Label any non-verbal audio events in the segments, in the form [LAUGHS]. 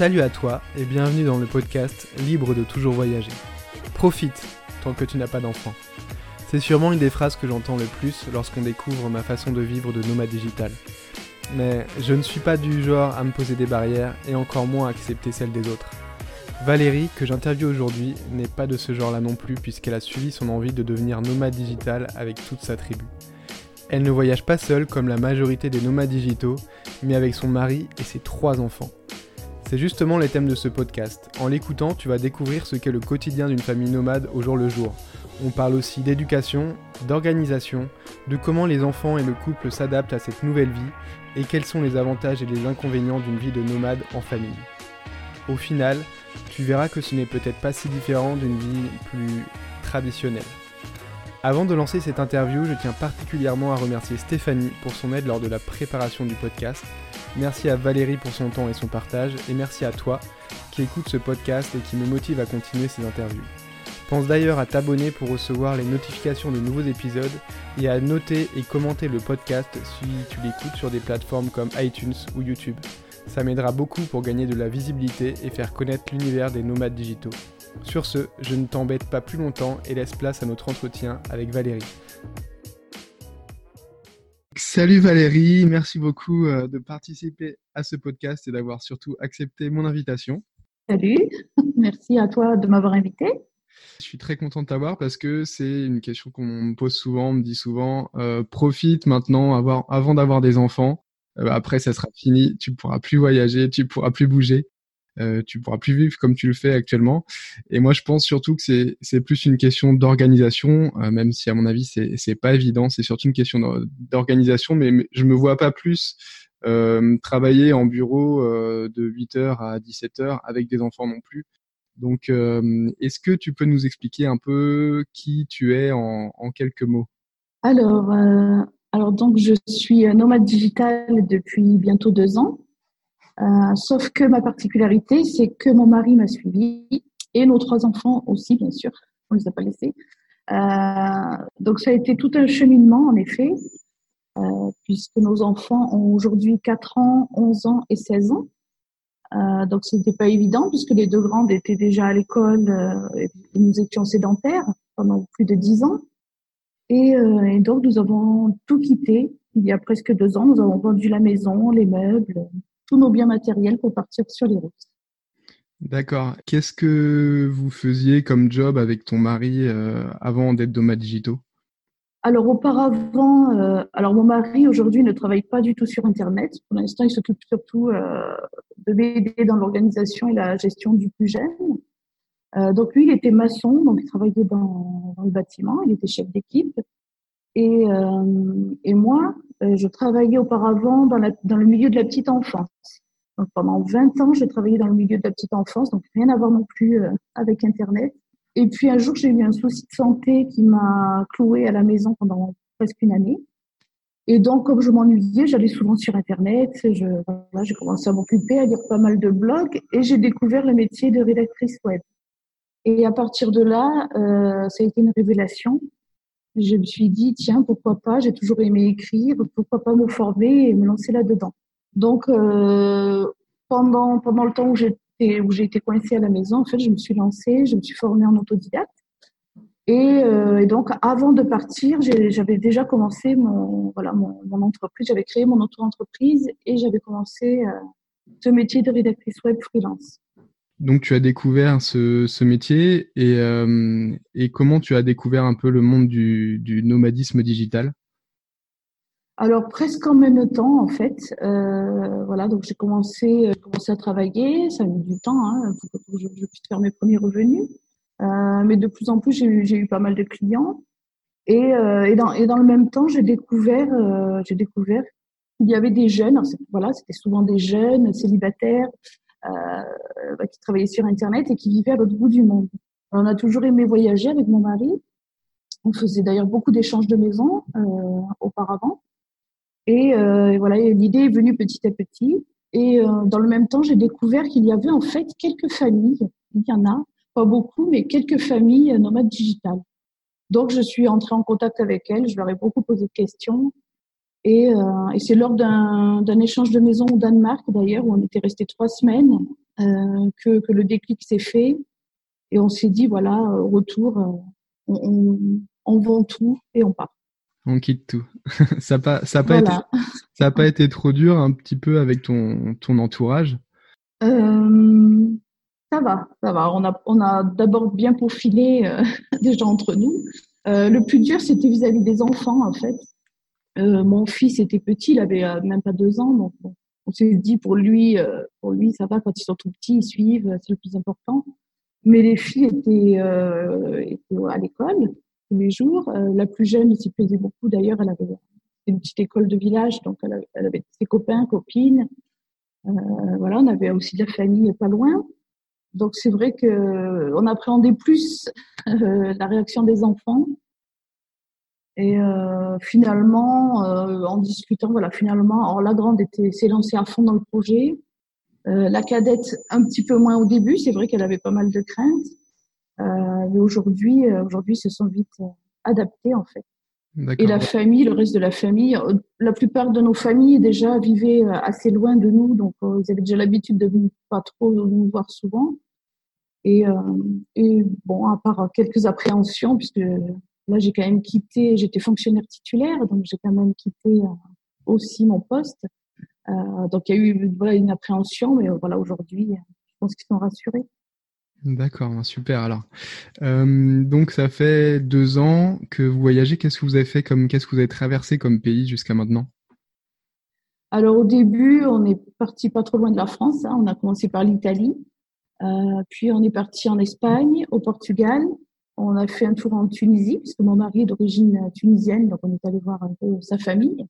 Salut à toi et bienvenue dans le podcast Libre de toujours voyager. Profite tant que tu n'as pas d'enfant. C'est sûrement une des phrases que j'entends le plus lorsqu'on découvre ma façon de vivre de nomade digital. Mais je ne suis pas du genre à me poser des barrières et encore moins à accepter celles des autres. Valérie, que j'interviewe aujourd'hui, n'est pas de ce genre-là non plus puisqu'elle a suivi son envie de devenir nomade digital avec toute sa tribu. Elle ne voyage pas seule comme la majorité des nomades digitaux, mais avec son mari et ses trois enfants. C'est justement les thèmes de ce podcast. En l'écoutant, tu vas découvrir ce qu'est le quotidien d'une famille nomade au jour le jour. On parle aussi d'éducation, d'organisation, de comment les enfants et le couple s'adaptent à cette nouvelle vie et quels sont les avantages et les inconvénients d'une vie de nomade en famille. Au final, tu verras que ce n'est peut-être pas si différent d'une vie plus traditionnelle. Avant de lancer cette interview, je tiens particulièrement à remercier Stéphanie pour son aide lors de la préparation du podcast Merci à Valérie pour son temps et son partage, et merci à toi qui écoute ce podcast et qui me motive à continuer ces interviews. Pense d'ailleurs à t'abonner pour recevoir les notifications de nouveaux épisodes et à noter et commenter le podcast si tu l'écoutes sur des plateformes comme iTunes ou YouTube. Ça m'aidera beaucoup pour gagner de la visibilité et faire connaître l'univers des nomades digitaux. Sur ce, je ne t'embête pas plus longtemps et laisse place à notre entretien avec Valérie. Salut Valérie, merci beaucoup euh, de participer à ce podcast et d'avoir surtout accepté mon invitation. Salut, [LAUGHS] merci à toi de m'avoir invité. Je suis très content de t'avoir parce que c'est une question qu'on me pose souvent, on me dit souvent, euh, profite maintenant avant d'avoir des enfants. Euh, après, ça sera fini, tu pourras plus voyager, tu pourras plus bouger. Euh, tu pourras plus vivre comme tu le fais actuellement. Et moi, je pense surtout que c'est plus une question d'organisation, euh, même si à mon avis c'est pas évident. C'est surtout une question d'organisation, mais, je me vois pas plus euh, travailler en bureau de 8h à 17h avec des enfants non plus. Donc, est-ce que tu peux nous expliquer un peu qui tu es en, en quelques mots? Alors, alors donc je suis nomade digital depuis bientôt deux ans. Euh, sauf que ma particularité, c'est que mon mari m'a suivi et nos trois enfants aussi, bien sûr. On les a pas laissés. Euh, donc ça a été tout un cheminement, en effet, euh, puisque nos enfants ont aujourd'hui 4 ans, 11 ans et 16 ans. Euh, donc c'était pas évident puisque les deux grandes étaient déjà à l'école euh, et nous étions sédentaires pendant plus de 10 ans. Et, euh, et, donc nous avons tout quitté il y a presque deux ans. Nous avons vendu la maison, les meubles, tous nos biens matériels pour partir sur les routes. D'accord. Qu'est-ce que vous faisiez comme job avec ton mari euh, avant d'être nomade digitaux Alors auparavant, euh, alors mon mari aujourd'hui ne travaille pas du tout sur Internet. Pour l'instant, il s'occupe surtout de m'aider dans l'organisation et la gestion du plus jeune. Donc lui, il était maçon, donc il travaillait dans, dans le bâtiment, il était chef d'équipe. Et, et moi, euh, je travaillais auparavant dans, la, dans le milieu de la petite enfance. Donc pendant 20 ans, j'ai travaillé dans le milieu de la petite enfance, donc rien à voir non plus euh, avec Internet. Et puis un jour, j'ai eu un souci de santé qui m'a cloué à la maison pendant presque une année. Et donc, comme je m'ennuyais, j'allais souvent sur Internet. Je, voilà, j'ai commencé à m'occuper, à lire pas mal de blogs, et j'ai découvert le métier de rédactrice web. Et à partir de là, euh, ça a été une révélation je me suis dit, tiens, pourquoi pas, j'ai toujours aimé écrire, pourquoi pas me former et me lancer là-dedans. Donc, euh, pendant, pendant le temps où j'étais, où j'ai été coincée à la maison, en fait, je me suis lancée, je me suis formée en autodidacte. Et, euh, et donc, avant de partir, j'avais déjà commencé mon, voilà, mon, mon entreprise, j'avais créé mon auto-entreprise et j'avais commencé euh, ce métier de rédactrice web freelance. Donc tu as découvert ce, ce métier et, euh, et, comment tu as découvert un peu le monde du, du nomadisme digital? Alors presque en même temps en fait. Euh, voilà, donc j'ai commencé, euh, commencé à travailler, ça a mis du temps hein, pour que je, puisse faire mes premiers revenus. Euh, mais de plus en plus j'ai eu, eu pas mal de clients et, euh, et, dans, et dans le même temps j'ai découvert, euh, j'ai découvert qu'il y avait des jeunes. voilà, c'était souvent des jeunes célibataires euh, bah, qui travaillait sur Internet et qui vivait à l'autre bout du monde. On a toujours aimé voyager avec mon mari. On faisait d'ailleurs beaucoup d'échanges de maisons euh, auparavant. Et, euh, voilà, l'idée est venue petit à petit. Et euh, dans le même temps, j'ai découvert qu'il y avait en fait quelques familles, il y en a, pas beaucoup, mais quelques familles nomades digitales. Donc, je suis entrée en contact avec elle. Je leur ai beaucoup posé de questions. Et, euh, et c'est lors d'un échange de maison au Danemark, d'ailleurs, où on était resté trois semaines, euh, que, que, le déclic s'est fait. Et on s'est dit, voilà, au retour, on, on, on, vend tout et on part. On quitte tout. [LAUGHS] ça n'a pas, ça pas, été, ça a pas été trop dur un petit peu avec ton, ton entourage? Euh, Ça va, ça va. On a, on a d'abord bien profilé euh, [LAUGHS] déjà entre nous. Euh, le plus dur, c'était vis-à-vis des enfants, en fait. Euh, mon fils était petit, il avait euh, même pas deux ans, donc on s'est dit pour lui, euh, pour lui ça va quand ils sont tout petits, ils suivent, c'est le plus important. Mais les filles étaient, étaient à l'école tous les jours. la plus jeune s'y plaisait beaucoup. D'ailleurs, elle avait une petite école de village, donc elle avait, elle avait ses copains, copines. voilà, on avait aussi de la famille pas loin. Donc c'est vrai que on appréhendait plus la réaction des enfants et euh, finalement, euh, en discutant, voilà, finalement, alors la grande était s'est lancée à fond dans le projet. Euh, la cadette un petit peu moins au début, c'est vrai qu'elle avait pas mal de craintes, mais aujourd'hui, aujourd'hui, se sont vite adaptés en fait. Et la famille, le reste de la famille, la plupart de nos familles déjà vivaient assez loin de nous, donc ils avaient déjà l'habitude de ne pas trop nous voir souvent. Et, et bon, à part quelques appréhensions, puisque Là, j'ai quand même quitté, j'étais fonctionnaire titulaire, donc j'ai quand même quitté euh, aussi mon poste. Euh, donc il y a eu voilà, une appréhension, mais voilà, aujourd'hui, je pense qu'ils sont rassurés. D'accord, ben, super. Alors, euh, donc ça fait deux ans que vous voyagez. Qu'est-ce que vous avez fait comme, qu'est-ce que vous avez traversé comme pays jusqu'à maintenant? Alors au début, on est parti pas trop loin de la France. Hein. On a commencé par l'Italie, euh, puis on est parti en Espagne, au Portugal, on a fait un tour en Tunisie, puisque mon mari est d'origine tunisienne, donc on est allé voir un peu sa famille.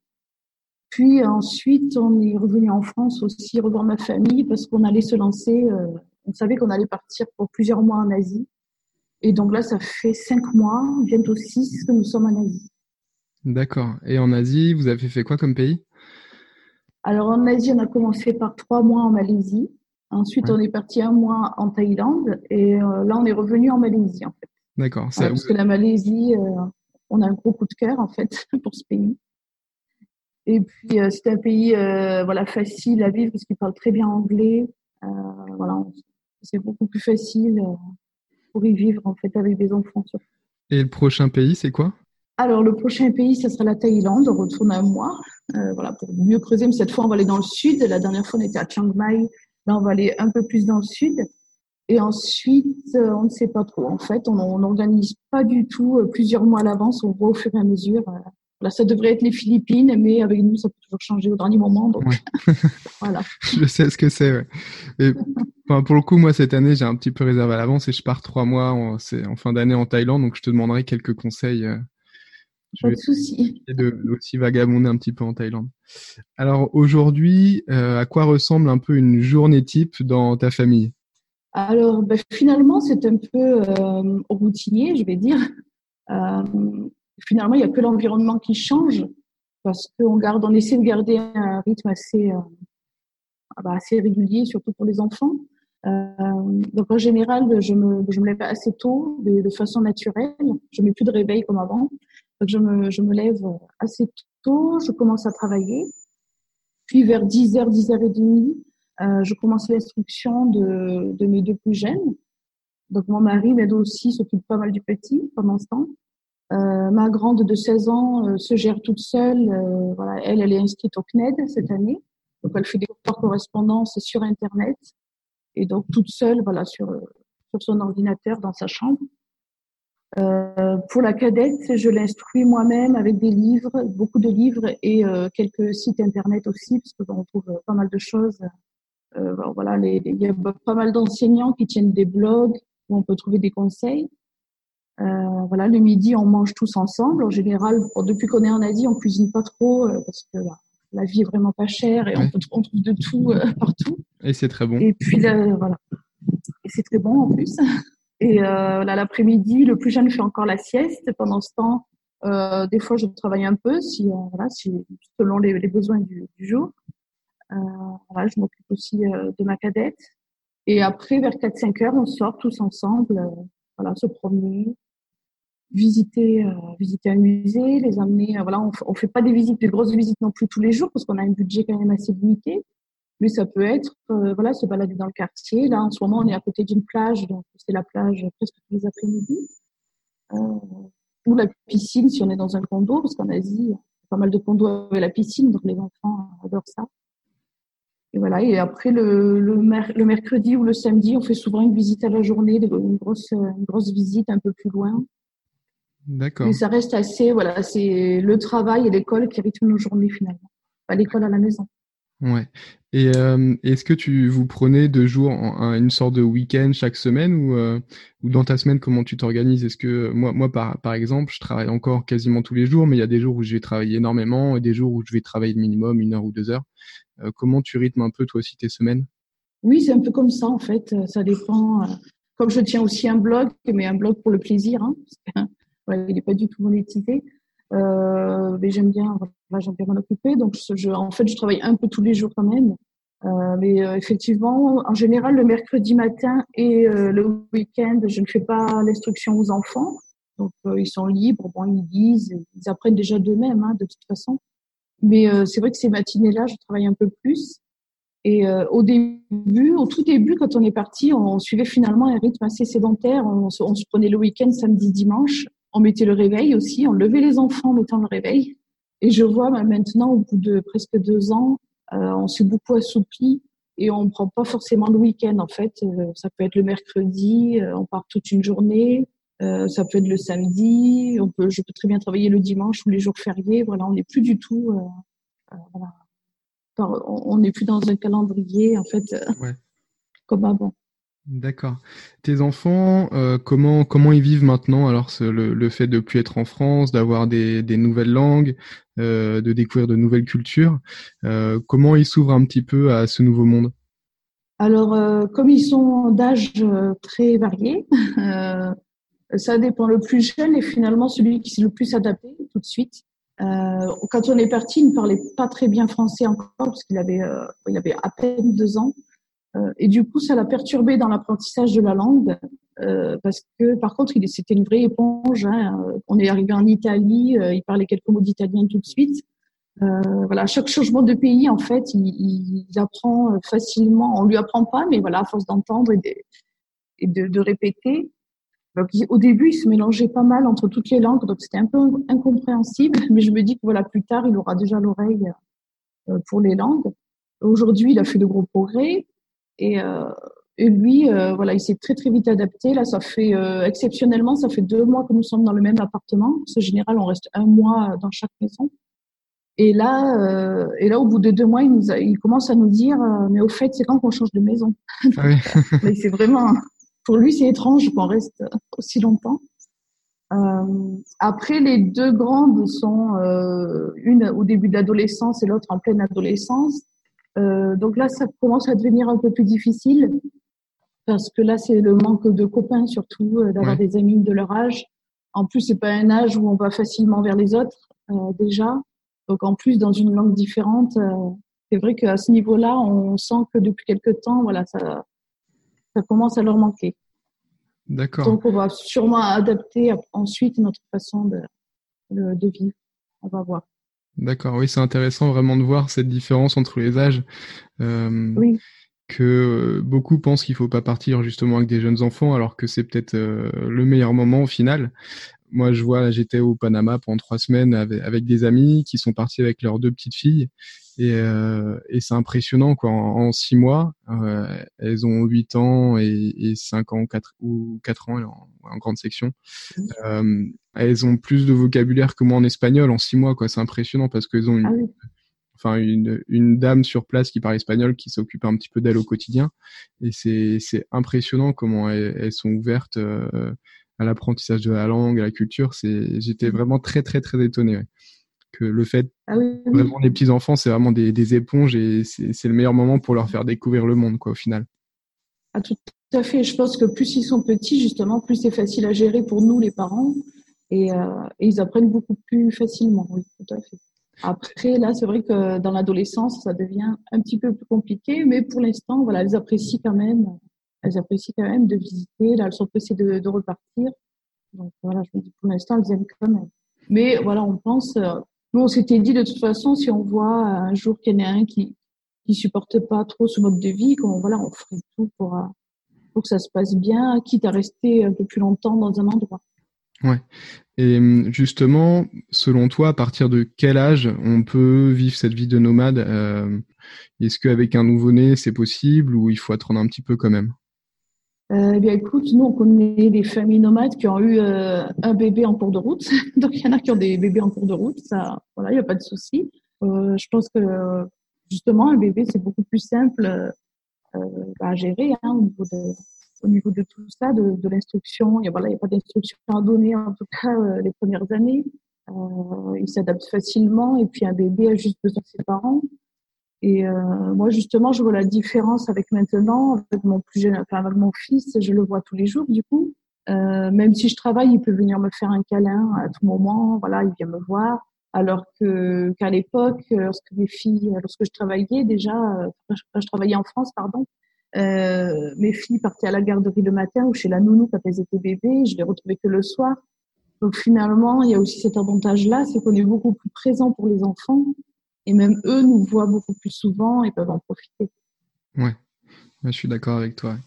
Puis ensuite, on est revenu en France aussi, revoir ma famille, parce qu'on allait se lancer, euh, on savait qu'on allait partir pour plusieurs mois en Asie. Et donc là, ça fait cinq mois, bientôt six, que nous sommes en Asie. D'accord. Et en Asie, vous avez fait quoi comme pays? Alors en Asie, on a commencé par trois mois en Malaisie. Ensuite, on est parti un mois en Thaïlande. Et euh, là, on est revenu en Malaisie, en fait. D'accord. parce que la Malaisie, euh, on a un gros coup de cœur en fait [LAUGHS] pour ce pays. Et puis euh, c'est un pays euh, voilà facile à vivre parce qu'il parle très bien anglais. voilà, c'est beaucoup plus facile pour y vivre en fait avec des enfants. Et le prochain pays, c'est quoi? Alors, le prochain pays, ça sera la Thaïlande. On retourne à moi, voilà, pour mieux creuser. Mais cette fois, on va aller dans le sud. La dernière fois, on était à Chiang Mai. Là, on va aller un peu plus dans le sud. Et ensuite, euh, on ne sait pas trop. En fait, on n'organise pas du tout euh, plusieurs mois à l'avance. On voit au fur et à mesure. Euh, là, ça devrait être les Philippines, mais avec nous, ça peut toujours changer au dernier moment. Donc, [LAUGHS] [LAUGHS] voilà. Je sais ce que c'est. Ouais. Et, enfin, pour le coup, moi, cette année, j'ai un petit peu réservé à l'avance et je pars trois mois en, en fin d'année en Thaïlande. Donc, je te demanderai quelques conseils. pas de souci. Et de, aussi vagabonder un petit peu en Thaïlande. Alors, aujourd'hui, à quoi ressemble un peu une journée type dans ta famille? Alors, ben, finalement, c'est un peu euh, routinier, je vais dire. Euh, finalement, il n'y a que l'environnement qui change parce qu'on garde, on essaie de garder un rythme assez, euh, ah bah, assez régulier, surtout pour les enfants. Euh, donc, en général, je me, je me lève assez tôt, de, de façon naturelle. Je mets plus de réveil comme avant. Donc, je me, je me lève assez tôt, je commence à travailler. Puis, vers 10h, 10h30, euh, je commence l'instruction de, de mes deux plus jeunes. Donc mon mari m'aide aussi, s'occupe pas mal du petit pendant ce temps. Euh, ma grande de 16 ans euh, se gère toute seule. Voilà, elle, elle est inscrite au CNED cette année. Donc elle fait des cours par correspondance sur Internet. Et donc toute seule, voilà, sur, sur son ordinateur dans sa chambre. Pour la cadette, je l'instruis moi-même avec des livres, beaucoup de livres et quelques sites internet aussi, parce qu'on trouve pas mal de choses euh, voilà, les, il y a pas mal d'enseignants qui tiennent des blogs où on peut trouver des conseils. Euh, voilà, le midi, on mange tous ensemble. En général, depuis qu'on est en Asie, on cuisine pas trop euh, parce que la vie est vraiment pas chère et on, peut, on trouve de tout [LAUGHS] partout. Et c'est très bon. Et puis là, voilà, et c'est très bon en plus. [LAUGHS] Et là, l'après-midi, le plus jeune fait encore la sieste. Pendant ce temps, des fois, je travaille un peu, si voilà, si, selon les, les besoins du, du jour. Euh, voilà, je m'occupe aussi euh, de ma cadette. Et après, vers 4-5 heures, on sort tous ensemble, euh, voilà, se promener. visiter, euh, visiter un musée, les amener. Voilà, on, on fait pas des visites, de grosses visites non plus tous les jours parce qu'on a un budget quand même assez limité. Mais ça peut être, euh, voilà, se balader dans le quartier. Là, en ce moment, on est à côté d'une plage, donc c'est la plage presque tous les après-midi. ou la piscine si on est dans un condo, parce qu'en Asie, pas mal de condos avec la piscine, donc les enfants adorent ça. Et voilà. Et après le, le, le, mercredi ou le samedi, on fait souvent une visite à la journée, une grosse, une grosse visite un peu plus loin. D'accord. Mais ça reste assez, voilà, c'est le travail et l'école qui rythment nos journées finalement. Pas l'école à la maison. Ouais. Et euh, est-ce que tu vous prenez deux jours, en, une sorte de week-end chaque semaine ou, euh, ou dans ta semaine comment tu t'organises? Est-ce que moi, moi par, par exemple, je travaille encore quasiment tous les jours, mais il y a des jours où je vais travailler énormément et des jours où je vais travailler le minimum une heure ou deux heures. Euh, comment tu rythmes un peu toi aussi tes semaines? Oui, c'est un peu comme ça en fait. Ça dépend. Comme je tiens aussi un blog, mais un blog pour le plaisir. Hein, [LAUGHS] il n'est pas du tout monétisé. Euh, mais j'aime bien, j'aime bien m'en occuper. Donc, en fait, je travaille un peu tous les jours quand même. Euh, mais euh, effectivement, en général, le mercredi matin et euh, le week-end, je ne fais pas l'instruction aux enfants. Donc, euh, ils sont libres. Bon, ils lisent, ils apprennent déjà d'eux-mêmes, hein, de toute façon. Mais c'est vrai que ces matinées-là, je travaille un peu plus. Et au début, au tout début, quand on est parti, on, suivait finalement un rythme assez sédentaire. On, on se prenait le week-end, samedi, dimanche on mettait le réveil aussi, on levait les enfants en mettant le réveil. Et je vois maintenant, au bout de presque deux ans, euh, on s'est beaucoup assoupli et on prend pas forcément le week-end en fait. Euh, ça peut être le mercredi, euh, on part toute une journée. Ça peut être le samedi. On peut, je peux très bien travailler le dimanche ou les jours fériés. Voilà, on n'est plus du tout. Voilà. on n'est plus dans un calendrier en fait [LAUGHS] comme avant. D'accord. Tes enfants, euh, comment comment ils vivent maintenant Alors le, le, fait de plus être en France, d'avoir des, des nouvelles langues, euh, de découvrir de nouvelles cultures, euh, comment ils s'ouvrent un petit peu à ce nouveau monde? Alors comme ils sont d'âge très variés, [LAUGHS] ça dépend. Le plus jeune est finalement celui qui s'est le plus adapté tout de suite. quand on est parti, il ne parlait pas très bien français encore parce qu'il avait il avait à peine deux ans. Euh, et du coup, ça l'a perturbé dans l'apprentissage de la langue, euh, parce que par contre, il c'était une vraie éponge. Hein. On est arrivé en Italie, euh, il parlait quelques mots d'italien tout de suite. Euh, voilà, chaque changement de pays, en fait, il, il, apprend facilement. On lui apprend pas, mais voilà, à force d'entendre et, de, et de, de, répéter. Donc, au début, il se mélangeait pas mal entre toutes les langues, donc c'était un peu incompréhensible. [LAUGHS] Mais je me dis que voilà, plus tard, il aura déjà l'oreille pour les langues. Aujourd'hui, il a fait de gros progrès. Et, euh, et lui, euh, voilà, il s'est très très vite adapté. Là, ça fait euh, exceptionnellement, ça fait deux mois que nous sommes dans le même appartement. En général, on reste un mois dans chaque maison. Et là, euh, et là, au bout de deux mois, il, nous il commence à nous dire, mais au fait, c'est quand qu'on change de maison ah oui. [LAUGHS] C'est vraiment, pour lui, c'est étrange qu'on reste aussi longtemps. Euh, après, les deux grandes sont euh, une au début de l'adolescence et l'autre en pleine adolescence. Euh, donc là, ça commence à devenir un peu plus difficile parce que là, c'est le manque de copains surtout, d'avoir des amis de leur âge. En plus, c'est pas un âge où on va facilement vers les autres déjà. Donc en plus, dans une langue différente, c'est vrai qu'à ce niveau-là, on sent que depuis quelque temps, voilà, ça, ça commence à leur manquer. D'accord. Donc on va sûrement adapter ensuite notre façon de, de, de vivre. On va voir. D'accord, oui, c'est intéressant vraiment de voir cette différence entre les âges. Euh, oui. Que euh, beaucoup pensent qu'il faut pas partir justement avec des jeunes enfants, alors que c'est peut-être euh, le meilleur moment au final. Moi, je vois, j'étais au Panama pendant trois semaines avec, avec, des amis qui sont partis avec leurs deux petites filles et, euh, et c'est impressionnant quoi. En, six mois, euh, elles ont 8 ans et, et 5 ans, 4 ou 4 ans en, en grande section. Euh, elles ont plus de vocabulaire que moi en espagnol en six mois quoi. C'est impressionnant parce qu'elles ont une, ah enfin une, une dame sur place qui parle espagnol qui s'occupe un petit peu d'elles au quotidien et c'est c'est impressionnant comment elles, elles sont ouvertes à l'apprentissage de la langue, à la culture. C'est j'étais vraiment très très très étonné. Ouais que le fait ah vraiment les petits enfants c'est vraiment des, des, éponges et c'est le meilleur moment pour leur faire découvrir le monde quoi au final. Ah, tout à fait. Je pense que plus ils sont petits justement, plus c'est facile à gérer pour nous les parents et, euh, et, ils apprennent beaucoup plus facilement. Oui, tout à fait. Après là c'est vrai que dans l'adolescence ça devient un petit peu plus compliqué, mais pour l'instant voilà elles apprécient quand même. Elles apprécient quand même de visiter. Là elles sont pressées de, de repartir. Donc voilà, je me dis pour l'instant, elles aiment quand même. Mais voilà, on pense. Nous, on s'était dit de toute façon, si on voit un jour qu'il y en a un qui qui supporte pas trop ce mode de vie, qu'on voilà, on ferait tout pour euh, pour que ça se passe bien, quitte à rester un peu plus longtemps dans un endroit. Ouais. Et hum, justement, selon toi, à partir de quel âge on peut vivre cette vie de nomade euh, Est-ce qu'avec un nouveau-né, c'est possible ou il faut attendre un petit peu quand même? Euh, eh bien, écoute, nous, on connaît des familles nomades qui ont eu euh, un bébé en cours de route. [LAUGHS] Donc, il y en a qui ont des bébés en cours de route. Ça, voilà, il n'y a pas de souci. Euh, je pense que, justement, un bébé, c'est beaucoup plus simple euh, à gérer hein, au, niveau de, au niveau de tout ça, de, de l'instruction. Il n'y a, voilà, il y a pas d'instruction à donner, en tout cas, euh, les premières années. Euh, il s'adapte facilement. Et puis, un bébé a juste besoin de ses parents. Et euh, moi, justement, je vois la différence avec maintenant, avec mon plus jeune, enfin avec mon fils, je le vois tous les jours, du coup. Euh, même si je travaille, il peut venir me faire un câlin à tout moment. Voilà, il vient me voir. Alors que qu'à l'époque, lorsque mes filles, lorsque je travaillais déjà, quand je travaillais en France, pardon, euh, mes filles partaient à la garderie le matin ou chez la nounou quand elles étaient bébés. Je les retrouvais que le soir. Donc finalement, il y a aussi cet avantage-là, c'est qu'on est beaucoup plus présent pour les enfants et même eux nous voient beaucoup plus souvent et peuvent en profiter. Ouais. je suis d'accord avec toi.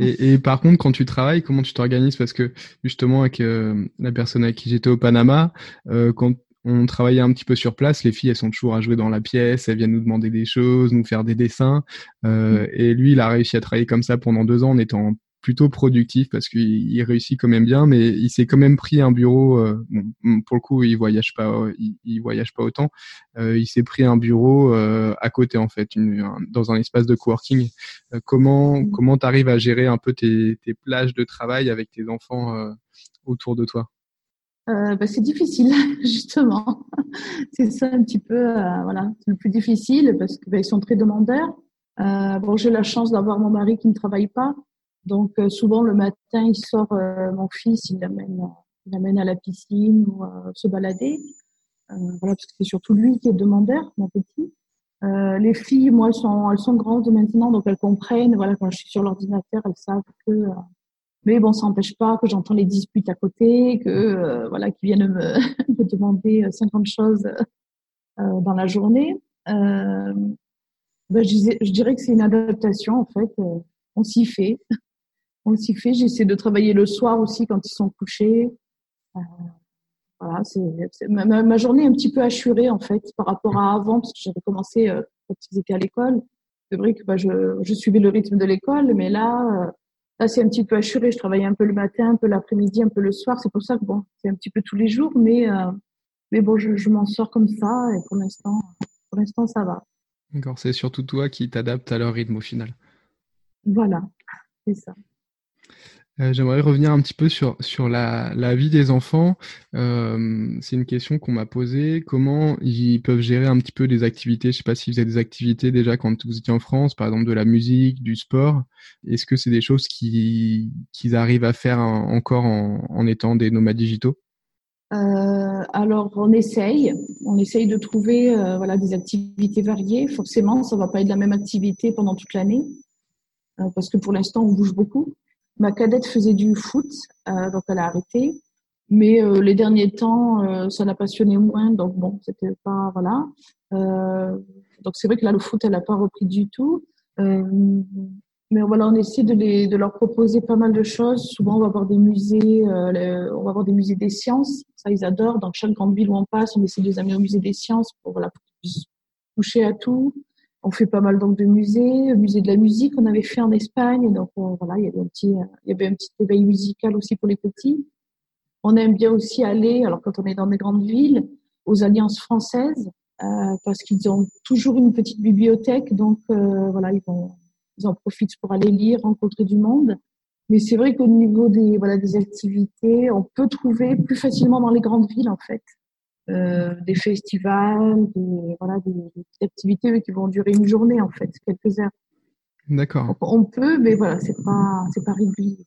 Et, et, par contre, quand tu travailles, comment tu t'organises? Parce que justement, avec euh, la personne avec qui j'étais au Panama, euh, quand on travaillait un petit peu sur place, les filles, elles sont toujours à jouer dans la pièce, elles viennent nous demander des choses, nous faire des dessins. Euh, mmh. Et lui, il a réussi à travailler comme ça pendant deux ans en étant plutôt productif parce qu'il réussit quand même bien, mais il s'est quand même pris un bureau. Euh, bon, pour le coup, il voyage pas, il, il voyage pas autant. Euh, il s'est pris un bureau euh, à côté en fait, une, un, dans un espace de coworking. Euh, comment mmh. comment t'arrives à gérer un peu tes, tes, plages de travail avec tes enfants euh, autour de toi? Bah, c'est difficile [LAUGHS] justement. c'est ça un petit peu, voilà, c'est le plus difficile parce que bah, sont très demandeurs. bon, j'ai la chance d'avoir mon mari qui ne travaille pas, donc euh, souvent le matin, il sort euh, mon fils, il l'amène, il l'amène à la piscine ou se balader. Euh, voilà, parce que c'est surtout lui qui est demandeur, mon petit. les filles, moi, elles sont, elles sont grandes maintenant, donc elles comprennent. Voilà, quand je suis sur l'ordinateur, elles savent que. mais bon, ça n'empêche pas que j'entends les disputes à côté, que voilà, qu'ils viennent me, [LAUGHS] demander 50 choses dans la journée. Ben, je, dirais que c'est une adaptation en fait. on s'y fait on s'y fait. J'essaie de travailler le soir aussi quand ils sont couchés. Euh, voilà, c'est ma, ma, journée est un petit peu assurée en fait par rapport à avant parce que j'avais commencé euh, quand ils étaient à l'école. C'est vrai que bah, je, je, suivais le rythme de l'école, mais là, euh, là c'est un petit peu assuré. Je travaillais un peu le matin, un peu l'après-midi, un peu le soir. C'est pour ça que bon, c'est un petit peu tous les jours, mais euh, mais bon, je, je m'en sors comme ça et pour l'instant, pour l'instant, ça va. D'accord, c'est surtout toi qui t'adaptes à leur rythme au final. Voilà, c'est ça. Euh, j'aimerais revenir un petit peu sur, sur la, la vie des enfants. Euh, c'est une question qu'on m'a posée. Comment ils peuvent gérer un petit peu des activités? Je ne sais pas s'ils faisaient des activités déjà quand vous étiez en France, par exemple de la musique, du sport. Est-ce que c'est des choses qu'ils arrivent à faire encore en, étant des nomades digitaux? Euh, alors on essaye, on essaye de trouver voilà des activités variées. Forcément, ça va pas être la même activité pendant toute l'année parce que pour l'instant on bouge beaucoup. Ma cadette faisait du foot, euh, donc elle a arrêté. Mais euh, les derniers temps, euh, ça l'a passionné moins, donc bon, c'était pas voilà. Donc c'est vrai que là le foot, elle n'a pas repris du tout. Mais voilà, on essaie de, les, de leur proposer pas mal de choses. Souvent, on va avoir des musées, on va avoir des musées des sciences. Ça, ils adorent. Dans chaque grande ville où on passe, on essaie de les amener au musée des sciences pour voilà, pour toucher à tout. On fait pas mal donc de musées, musée de la musique on avait fait en Espagne, donc euh, voilà, il y avait un petit, il y avait un petit éveil musical aussi pour les petits. On aime bien aussi aller, alors quand on est dans des grandes villes, aux alliances françaises, euh, parce qu'ils ont toujours une petite bibliothèque, donc euh, voilà, ils, vont, ils en profitent pour aller lire, rencontrer du monde. Mais c'est vrai qu'au niveau des voilà des activités, on peut trouver plus facilement dans les grandes villes en fait. Euh, des festivals, des, voilà, des, des, activités qui vont durer une journée en fait, quelques heures. D'accord. On peut, mais voilà, c'est pas, c'est pas régulier.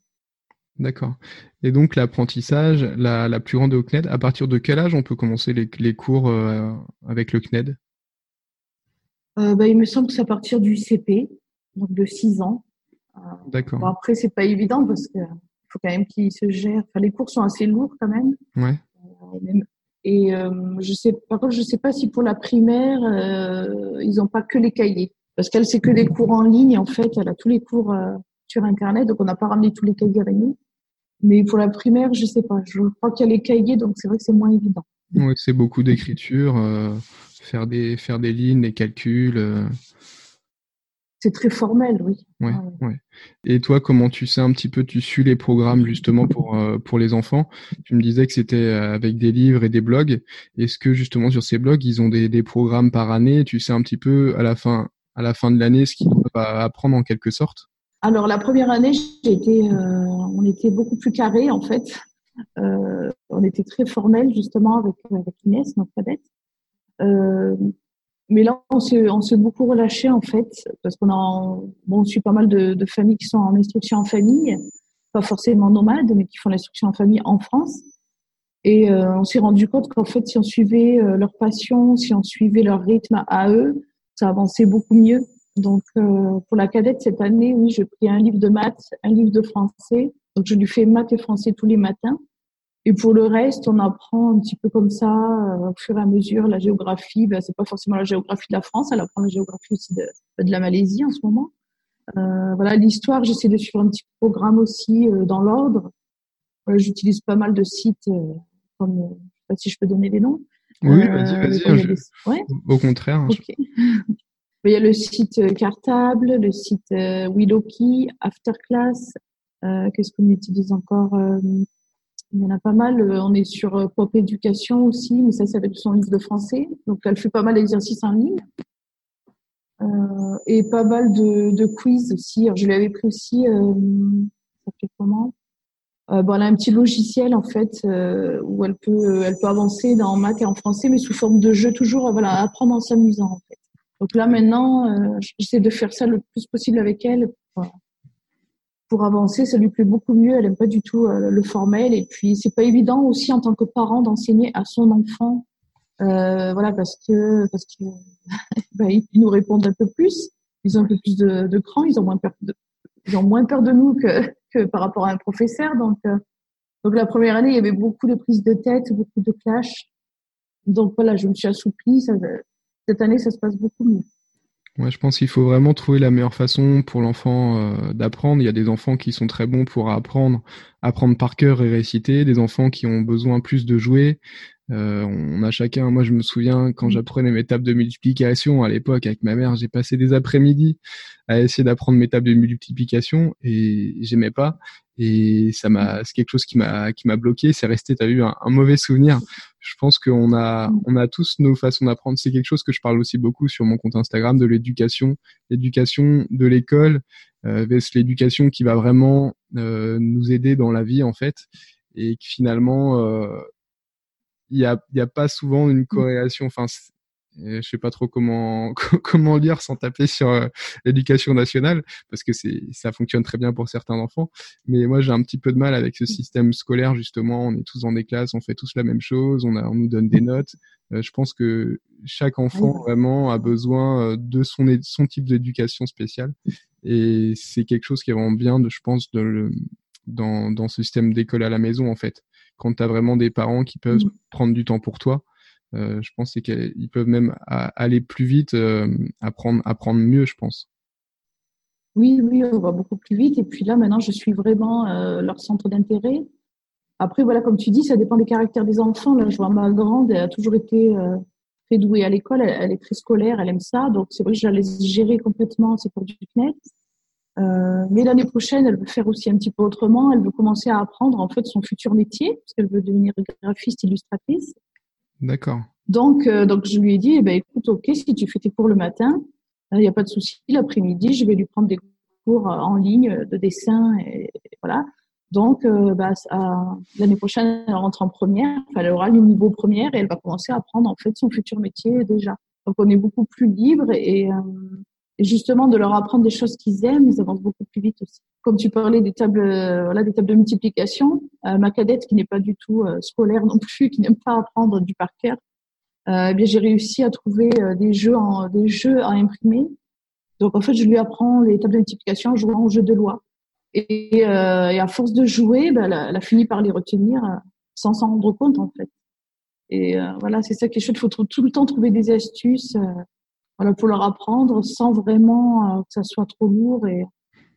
D'accord. Et donc l'apprentissage, la, la plus grande au CNED, à partir de quel âge on peut commencer les, les cours euh, avec le CNED? Euh, bah, Il me semble que c'est à partir du CP, donc de 6 ans. D'accord. Bon, après, c'est pas évident parce que faut quand même qu'ils se gèrent. Enfin, les cours sont assez lourds quand même. Ouais. Et je sais, par contre, je sais pas si pour la primaire, ils ont pas que les cahiers, parce qu'elle c'est que des cours en ligne. En fait, elle a tous les cours sur Internet, donc on n'a pas ramené tous les cahiers avec nous. Mais pour la primaire, je sais pas. Je crois qu'il y a les cahiers, donc c'est vrai que c'est moins évident. Oui, c'est beaucoup d'écriture, euh, faire des faire des lignes, des calculs. Euh. C'est très formel, oui. Ouais, ouais. Et toi, comment tu sais un petit peu, tu suis les programmes justement pour euh, pour les enfants? Tu me disais que c'était avec des livres et des blogs. Est-ce que justement sur ces blogs, ils ont des, des programmes par année? Tu sais un petit peu à la fin à la fin de l'année ce qu'ils doivent apprendre en quelque sorte? Alors la première année, été, euh, on était beaucoup plus carré en fait. Euh, on était très formel justement avec, avec Inès, notre cadette. Mais là, on s'est, on s'est beaucoup relâché en fait parce qu'on a, bon, on suit pas mal de, de familles qui sont en instruction en famille, pas forcément nomades, mais qui font l'instruction en famille en France. Et euh, on s'est rendu compte qu'en fait, si on suivait euh, leur passion, si on suivait leur rythme à eux, ça avançait beaucoup mieux. Donc, euh, pour la cadette cette année, oui, je pris un livre de maths, un livre de français. Donc, je lui fais maths et français tous les matins. Et pour le reste, on apprend un petit peu comme ça, euh, au fur et à mesure. La géographie, ben, c'est pas forcément la géographie de la France, elle apprend la géographie aussi de, de la Malaisie en ce moment. Euh, voilà, l'histoire, j'essaie de suivre un petit programme aussi euh, dans l'ordre. J'utilise pas mal de sites, euh, comme, je sais pas si je peux donner les noms. Oui, vas-y, vas-y. Ouais. Au contraire. Hein, okay. Il y a le site euh, Cartable, le site euh, Widoki, Afterclass. Euh, Qu'est-ce qu'on utilise encore euh, Il y en a pas mal. On est sur Pop Éducation aussi, mais ça, c'est avec son livre de français. Donc, elle fait pas mal d'exercices en ligne. Euh, et pas mal de, de quiz aussi. Alors, je l'avais pris aussi, euh, ça fait comment? Euh, bon, elle a un petit logiciel en fait euh, où elle peut, elle peut avancer dans maths et en français, mais sous forme de jeu, toujours voilà, apprendre en s'amusant en fait. Donc là maintenant, euh, j'essaie de faire ça le plus possible avec elle pour, avancer. Ça lui plaît beaucoup mieux. Elle aime pas du tout euh, le formel. Et puis c'est pas évident aussi en tant que parent d'enseigner à son enfant, euh, voilà, parce que parce que [LAUGHS] bah, ils nous répondent un peu plus. Ils ont un peu plus de, de cran. Ils ont moins peur de, ils ont moins peur de nous que, [LAUGHS] que par rapport à un professeur. Donc donc la première année, il y avait beaucoup de prises de tête, beaucoup de clash. Donc voilà, je me suis assouplie. Cette année, ça se passe beaucoup mieux. Ouais, je pense qu'il faut vraiment trouver la meilleure façon pour l'enfant euh, d'apprendre. Il y a des enfants qui sont très bons pour apprendre, apprendre par cœur et réciter, des enfants qui ont besoin plus de jouer. Euh, on a chacun, moi je me souviens quand mm. j'apprenais mes tables de multiplication à l'époque avec ma mère, j'ai passé des après-midi à essayer d'apprendre mes tables de multiplication et j'aimais pas et ça m'a c'est quelque chose qui m'a qui m'a bloqué. C'est resté tu as eu un, mauvais souvenir. Je pense qu'on a on a tous nos façons d'apprendre. C'est quelque chose que je parle aussi beaucoup sur mon compte Instagram de l'éducation l'éducation de l'école euh, l'éducation qui va vraiment euh, nous aider dans la vie en fait. Et que finalement euh, il y a il y a pas souvent une corrélation. Enfin je sais pas trop comment [LAUGHS] comment lire sans taper sur euh, l'éducation nationale parce que c'est ça fonctionne très bien pour certains enfants. Mais moi j'ai un petit peu de mal avec ce système scolaire justement. On est tous dans des classes on fait tous la même chose on a on nous donne des notes. Euh, je pense que chaque enfant vraiment a besoin euh, de son son type d'éducation spéciale. Et c'est quelque chose qui est vraiment bien de je pense de le, dans dans ce système d'école à la maison en fait. Quand tu as vraiment des parents qui peuvent mmh. prendre du temps pour toi euh, je pense qu'ils peuvent même aller plus vite, euh, apprendre, mieux, je pense. Oui, oui, on va beaucoup plus vite. Et puis là, maintenant, je suis vraiment euh, leur centre d'intérêt. Après, voilà, comme tu dis, ça dépend des caractères des enfants. Là, je vois ma grande, elle a toujours été très douée à l'école. Elle, est très scolaire, elle aime ça. Donc, c'est vrai que je la laisse gérer complètement ses cours du CNET. Mais l'année prochaine, elle veut faire aussi un petit peu autrement. Elle veut commencer à apprendre en fait son futur métier, parce qu'elle veut devenir graphiste illustratrice. D'accord. Donc, euh, donc je lui ai dit, eh ben, écoute, ok, si tu fais tes cours le matin, il n'y a pas de souci. L'après-midi, je vais lui prendre des cours euh, en ligne de dessin et, voilà. Donc, euh, bah, l'année prochaine, elle rentre en première. Elle aura le niveau première et elle va commencer à apprendre en fait son futur métier déjà. Donc, on est beaucoup plus libre et, et justement de leur apprendre des choses qu'ils aiment, ils avancent beaucoup plus vite aussi. Comme tu parlais des tables, euh, voilà, des tables de multiplication, euh, ma cadette qui n'est pas du tout euh, scolaire [LAUGHS] non plus, qui n'aime pas apprendre du par cœur, eh bien j'ai réussi à trouver des jeux en, des jeux à imprimer. Donc en fait, je lui apprends les tables de multiplication en jouant au jeu de loi. Et, à force de jouer, ben, elle, a, fini par les retenir sans s'en rendre compte en fait. Et voilà, c'est ça qui est chouette. Il faut tout le temps trouver des astuces voilà, pour leur apprendre sans vraiment que ça soit trop lourd et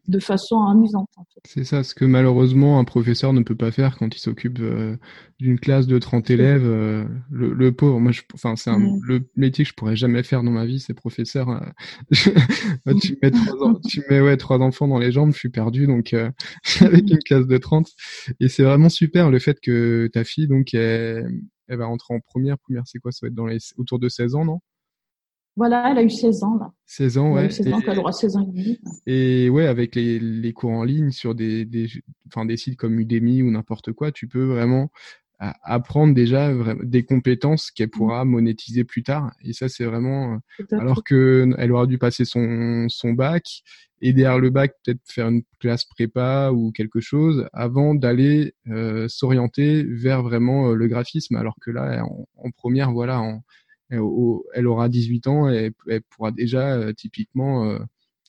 de façon amusante. En fait. C'est ça, ce que malheureusement un professeur ne peut pas faire quand il s'occupe euh, d'une classe de 30 élèves. Euh, le, pauvre, moi, je, enfin, c'est le métier que je pourrais jamais faire dans ma vie, c'est professeur. Euh, [LAUGHS] [LAUGHS] tu mets trois, tu mets ouais trois enfants dans les jambes, je suis perdu donc [LAUGHS] avec une classe de 30. Et c'est vraiment super le fait que ta fille donc elle, elle va rentrer en première. Première, c'est quoi? Ça va être dans les autour de 16 ans, non? Voilà, elle a eu 16 ans là. 16 ans, ouais. Elle a eu 16 ans, et, elle aura 16 ans et demi. Et ouais, avec les, les cours en ligne sur des, des, enfin, des sites comme Udemy ou n'importe quoi, tu peux vraiment apprendre déjà des compétences qu'elle mmh. pourra monétiser plus tard. Et ça, c'est vraiment alors que elle aura dû passer son, son bac et derrière le bac peut-être faire une classe prépa ou quelque chose avant d'aller euh, s'orienter vers vraiment euh, le graphisme. Alors que là, en, en première, voilà, en, elle aura 18 ans et elle pourra déjà euh, typiquement euh,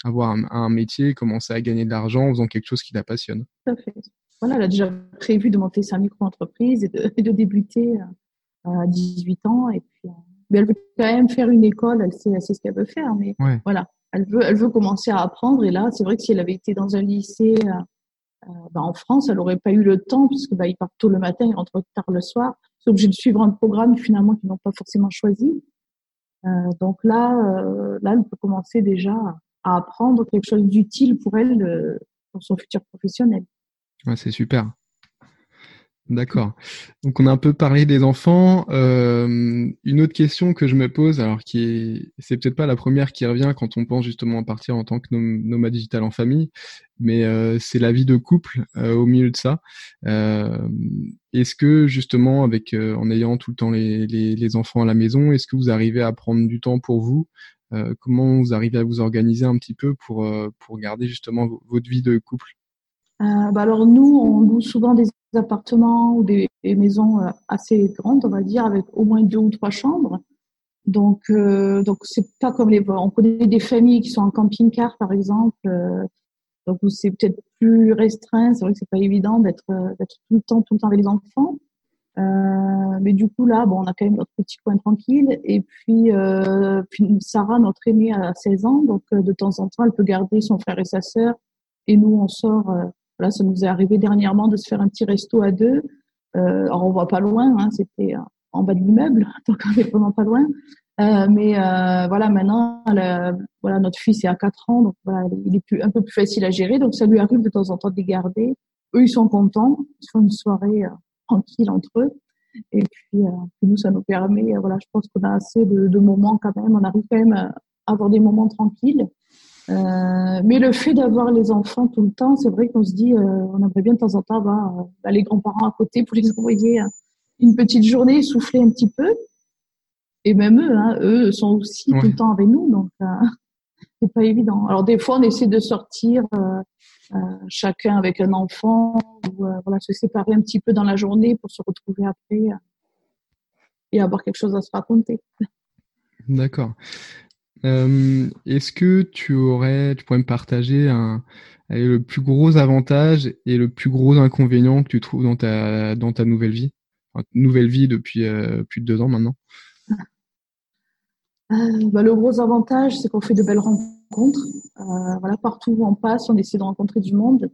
avoir un, métier, commencer à gagner de l'argent en faisant quelque chose qui la passionne. Tout à fait. Voilà, elle a déjà prévu de monter sa micro-entreprise et de, débuter euh, à 18 ans. Et puis, mais elle veut quand même faire une école, elle sait, ce qu'elle veut faire. Mais voilà, elle veut, elle veut commencer à apprendre. Et là, c'est vrai que si elle avait été dans un lycée bah, en France, elle n'aurait pas eu le temps, puisque bah, ils partent tôt le matin, ils rentrent tard le soir obligé de suivre un programme finalement qu'ils n'ont pas forcément choisi. Euh, donc là, euh, là, elle peut commencer déjà à apprendre quelque chose d'utile pour elle, euh, pour son futur professionnel. C'est super. D'accord. Donc on a un peu parlé des enfants. Euh, une autre question que je me pose, alors qui est, c'est peut-être pas la première qui revient quand on pense justement à partir en tant que nomade digital en famille, mais euh, c'est la vie de couple euh, au milieu de ça. est-ce que justement, avec en ayant tout le temps les, les, les enfants à la maison, est-ce que vous arrivez à prendre du temps pour vous? Comment vous arrivez à vous organiser un petit peu pour pour garder justement votre vie de couple? Bah alors nous, on loue souvent des appartements ou des, maisons euh, assez grandes, on va dire, avec au moins deux ou trois chambres. Donc, euh, donc c'est pas comme les. On connaît des familles qui sont en camping-car, par exemple. Euh, donc c'est peut-être plus restreint. C'est vrai que c'est pas évident d'être d'être tout le temps tout le temps avec les enfants. Euh, mais du coup là, bon, on a quand même notre petit coin tranquille. Et puis, euh, puis Sarah, notre aînée, a 16 ans, donc de temps en temps, elle peut garder son frère et sa sœur. Et nous, on sort Là, ça nous est arrivé dernièrement de se faire un petit resto à deux. Euh, alors, on voit pas loin, hein, c'était en bas de l'immeuble, [LAUGHS] donc on est vraiment pas loin. Euh, mais euh, voilà, maintenant, voilà, notre fils est à 4 ans, donc voilà, il est plus, un peu plus facile à gérer. Donc, ça lui arrive de temps en temps de les garder. Eux, ils sont contents. Ils font une soirée euh, tranquille entre eux. Et puis, euh, nous, ça nous permet, euh, voilà, je pense qu'on a assez de, de, moments quand même. On arrive quand même à avoir des moments tranquilles. Euh, mais le fait d'avoir les enfants tout le temps, c'est vrai qu'on se dit, euh, on aimerait bien de temps en temps avoir euh, les grands-parents à côté pour les envoyer une petite journée, souffler un petit peu. Et même eux, hein, eux sont aussi tout le temps avec nous, donc [LAUGHS] c'est pas évident. Alors des fois, on essaie de sortir chacun avec un enfant, ou voilà, se séparer un petit peu dans la journée pour se retrouver après et avoir quelque chose à se raconter. D'accord. Euh, est-ce que tu aurais, tu pourrais me partager le plus gros avantage et le plus gros inconvénient que tu trouves dans ta, dans ta nouvelle vie? Nouvelle vie depuis euh, plus de deux ans maintenant euh, bah, Le gros avantage, c'est qu'on fait de belles rencontres. voilà, partout où on passe, on essaie de rencontrer du monde.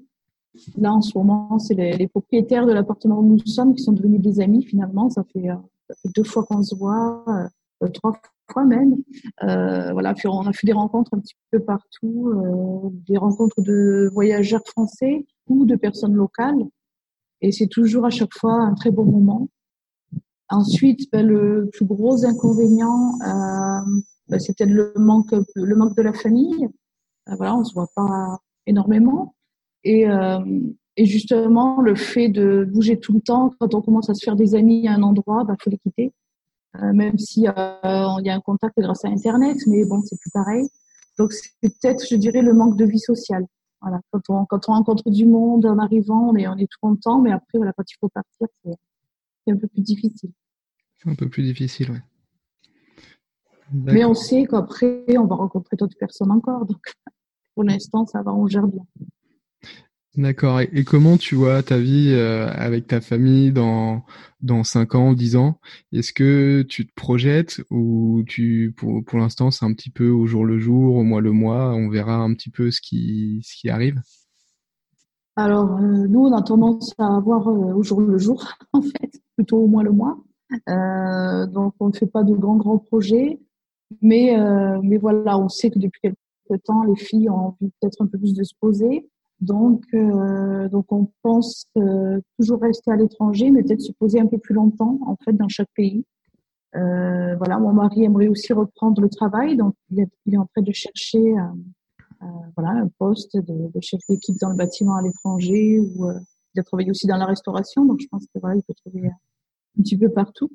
Là, en ce moment, c'est les, propriétaires de l'appartement où nous sommes qui sont devenus des amis finalement. Ça fait, ça fait deux fois qu'on se voit, trois même. Euh, voilà, on a fait des rencontres un petit peu partout, euh, des rencontres de voyageurs français ou de personnes locales. Et c'est toujours à chaque fois un très bon moment. Ensuite, ben, le plus gros inconvénient, euh, ben, c'était le manque, le manque de la famille. Voilà, on se voit pas énormément. Et, et justement, le fait de bouger tout le temps, quand on commence à se faire des amis à un endroit, il ben, faut les quitter. Euh, même s'il euh, y a un contact grâce à Internet, mais bon, c'est plus pareil. Donc, c'est peut-être, je dirais, le manque de vie sociale. Voilà, quand on, quand on rencontre du monde en arrivant, on est, on est tout content, mais après, voilà, quand il faut partir, c'est un peu plus difficile. C'est un peu plus difficile, oui. Mais on sait qu'après, on va rencontrer d'autres personnes encore. Donc, pour l'instant, ça va, on gère bien. D'accord. Et, comment tu vois ta vie euh, avec ta famille dans dans cinq ans, dix ans? Est-ce que tu te projettes ou tu pour pour l'instant c'est un petit peu au jour le jour, au mois le mois, on verra un petit peu ce qui ce qui arrive? Alors euh, nous on a tendance à avoir euh, au jour le jour [LAUGHS] en fait, plutôt au mois le mois. donc on ne fait pas de grands grands projets, mais mais voilà on sait que depuis quelque temps les filles ont envie peut-être un peu plus de se poser. Donc, euh, donc on pense euh, toujours rester à l'étranger, mais peut-être se poser un peu plus longtemps en fait dans chaque pays. Euh, voilà, mon mari aimerait aussi reprendre le travail, donc il est, en train de chercher voilà un poste de, de chef d'équipe dans le bâtiment à l'étranger ou il a travaillé aussi dans la restauration, donc je pense que voilà il peut trouver un petit peu partout.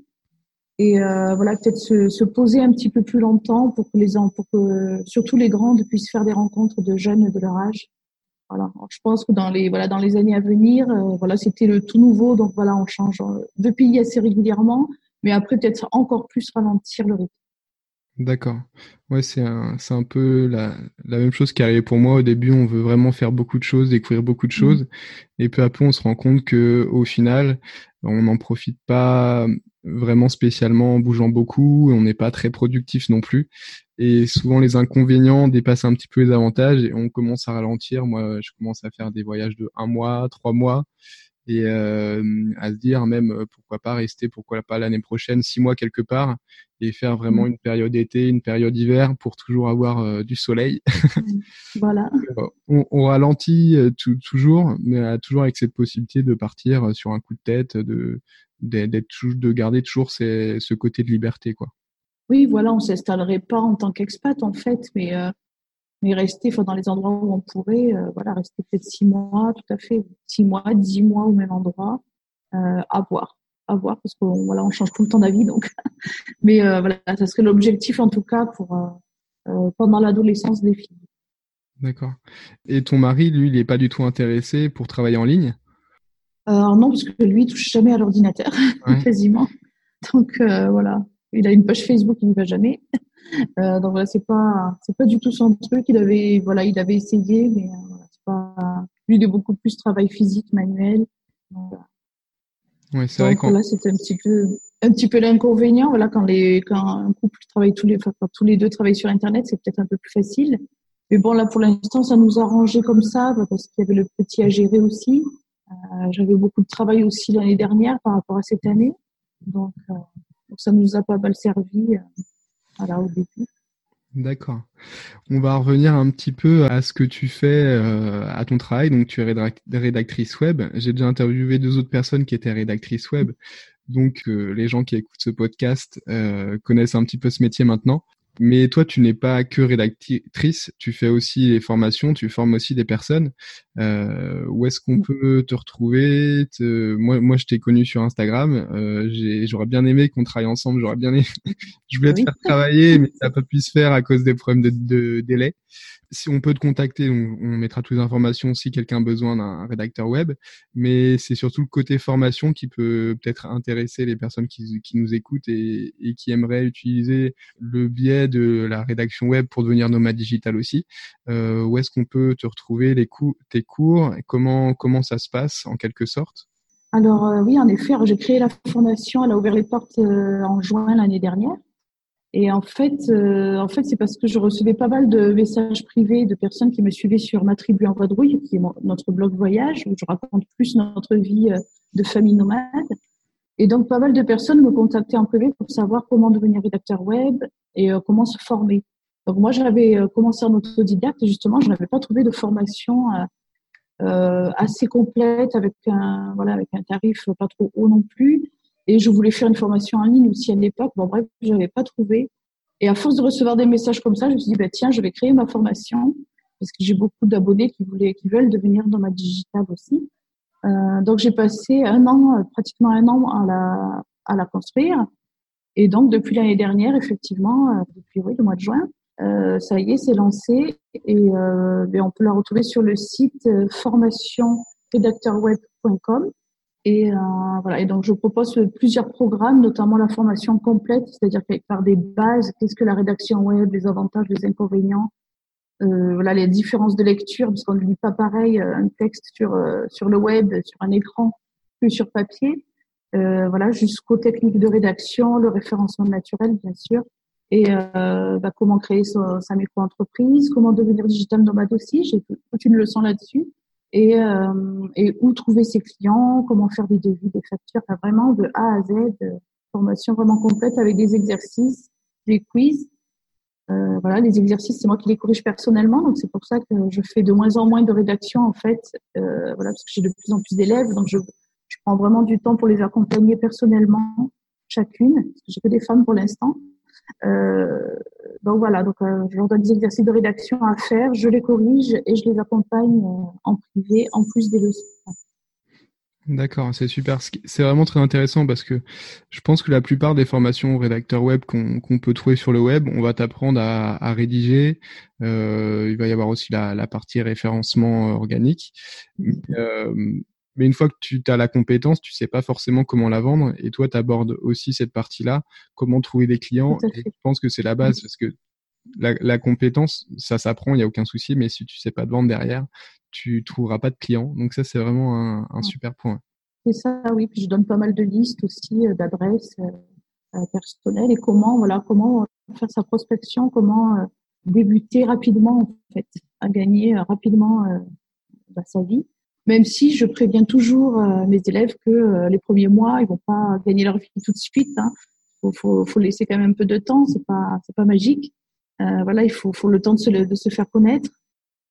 Et voilà peut-être se, se, poser un petit peu plus longtemps pour que les pour que surtout les grandes puissent faire des rencontres de jeunes de leur âge voilà, je pense que dans les voilà dans les années à venir, euh, voilà, c'était le tout nouveau, donc voilà, on change euh, de pays assez régulièrement, mais après peut-être encore plus ralentir le rythme. D'accord. Ouais, c'est un, c'est un peu la, la même chose qui arrivée pour moi. Au début, on veut vraiment faire beaucoup de choses, découvrir beaucoup de mmh. choses. Et peu à peu, on se rend compte que, au final, on n'en profite pas vraiment spécialement en bougeant beaucoup. On n'est pas très productif non plus. Et souvent, les inconvénients dépassent un petit peu les avantages et on commence à ralentir. Moi, je commence à faire des voyages de un mois, trois mois et euh, à se dire même euh, pourquoi pas rester, pourquoi pas l'année prochaine, six mois quelque part et faire vraiment mmh. une période été, une période hiver pour toujours avoir euh, du soleil. [LAUGHS] Voilà. on, on, ralentit toujours, mais toujours avec cette possibilité de partir sur un coup de tête, de d'être de garder toujours ces, ce côté de liberté quoi. Oui, voilà, on s'installerait pas en tant qu'expat en fait, mais euh, mais rester dans les endroits où on pourrait, euh, voilà, rester peut-être six mois, tout à fait, six mois, dix mois au même endroit, euh, à voir, à voir, parce qu'on voilà, on change tout le temps d'avis, donc. [LAUGHS] mais euh, voilà, ça serait l'objectif en tout cas pour pendant l'adolescence des filles. D'accord. Et ton mari, lui, il n'est pas du tout intéressé pour travailler en ligne? Alors non, parce que lui, il touche jamais à l'ordinateur, [LAUGHS] quasiment. Donc voilà, il a une page Facebook, il n'y va jamais. Euh, donc voilà, c'est pas c'est pas du tout son truc. Il avait voilà, il avait essayé, mais euh, c'est pas lui il est beaucoup plus travail physique, manuel. Ouais, c'est vrai là c'était un petit peu un petit peu l'inconvénient. Voilà, quand les quand un couple travaille tous les enfin, quand tous les deux travaillent sur internet, c'est peut-être un peu plus facile. Mais bon là pour l'instant ça nous a arrangé comme ça parce qu'il y avait le petit à gérer aussi. Euh, J'avais beaucoup de travail aussi l'année dernière par rapport à cette année, donc, euh, ça nous a pas mal servi. Euh, voilà, au début. D'accord. On va revenir un petit peu à ce que tu fais à ton travail. Donc, tu es rédactrice web. J'ai déjà interviewé deux autres personnes qui étaient rédactrices web. Donc, les gens qui écoutent ce podcast connaissent un petit peu ce métier maintenant. Mais toi, tu n'es pas que rédactrice, tu fais aussi les formations, tu formes aussi des personnes. Euh, où est-ce qu'on peut te retrouver? Moi, moi, je t'ai connu sur Instagram. Euh, j'aurais bien aimé qu'on travaille ensemble. J'aurais bien aimé. [LAUGHS] je voulais te faire travailler, mais ça n'a pas pu se faire à cause des problèmes de, de délai si on peut te contacter, on, mettra toutes les informations si quelqu'un a besoin d'un rédacteur web. Mais c'est surtout le côté formation qui peut peut-être intéresser les personnes qui, nous écoutent et, qui aimeraient utiliser le biais de la rédaction web pour devenir nomade digital aussi. Euh, où est-ce qu'on peut te retrouver les tes cours Comment comment ça se passe en quelque sorte? Alors euh, oui, en effet, j'ai créé la fondation. Elle a ouvert les portes euh, en juin l'année dernière. Et en fait, euh, en fait, c'est parce que je recevais pas mal de messages privés de personnes qui me suivaient sur ma tribu en vadrouille, qui est notre blog voyage, où je raconte plus notre vie euh, de famille nomade. Et donc, pas mal de personnes me contactaient en privé pour savoir comment devenir rédacteur web et euh, comment se former. Donc, moi, j'avais commencé en autodidacte et justement, je n'avais pas trouvé de formation assez complète avec un, voilà, avec un tarif pas trop haut non plus et je voulais faire une formation en ligne aussi à l'époque. Bon, bref, je n'avais pas trouvé. Et à force de recevoir des messages comme ça, je me suis dit, bah, tiens, je vais créer ma formation parce que j'ai beaucoup d'abonnés qui, qui veulent devenir dans ma digital aussi. Euh, donc, j'ai passé un an, pratiquement un an à la, à la construire. Et donc, depuis l'année dernière, effectivement, euh, depuis oui, le mois de juin, euh, ça y est, c'est lancé. Et euh, ben, on peut la retrouver sur le site euh, formationredacteurweb.com. Et, euh, voilà. et donc, je propose plusieurs programmes, notamment la formation complète, c'est-à-dire par des bases, qu'est-ce que la rédaction web, les avantages, les inconvénients, euh, voilà les différences de lecture, parce qu'on ne lit pas pareil euh, un texte sur euh, sur le web, sur un écran que sur papier. Euh, voilà, jusqu'aux techniques de rédaction, le référencement naturel, bien sûr, et bah, comment créer sa, sa micro-entreprise, comment devenir digital nomade aussi. J'ai toute une leçon là-dessus. Et, euh, et où trouver ses clients, comment faire des devis, des factures, enfin, vraiment de A à Z, formation vraiment complète avec des exercices, des quiz euh, voilà, les exercices, c'est moi qui les corrige personnellement, donc c'est pour ça que je fais de moins en moins de rédaction en fait, euh, voilà, parce que j'ai de plus en plus d'élèves, donc je, je, prends vraiment du temps pour les accompagner personnellement, chacune, parce que j'ai que des femmes pour l'instant. Euh, donc voilà, donc euh, je leur donne des exercices de rédaction à faire, je les corrige et je les accompagne en privé en plus des leçons. D'accord, c'est super. C'est vraiment très intéressant parce que je pense que la plupart des formations rédacteurs web qu'on peut trouver sur le web, on va t'apprendre à, rédiger. Euh, il va y avoir aussi la, partie référencement organique. Mais une fois que tu as la compétence, tu sais pas forcément comment la vendre. Et toi, tu abordes aussi cette partie-là, comment trouver des clients. Et je pense que c'est la base parce que la, la compétence, ça s'apprend, il n'y a aucun souci. Mais si tu sais pas de vendre derrière, tu trouveras pas de clients. Donc ça, c'est vraiment un, un super point. C'est ça, oui. Puis je donne pas mal de listes aussi euh, d'adresses euh, personnelles et comment, voilà, comment faire sa prospection, comment euh, débuter rapidement en fait, à gagner rapidement bah, sa vie. Même si je préviens toujours mes élèves que les premiers mois, ils vont pas gagner leur vie tout de suite. Hein. Faut, laisser quand même un peu de temps. C'est pas, pas magique. Euh, voilà, il faut, le temps de se, faire connaître.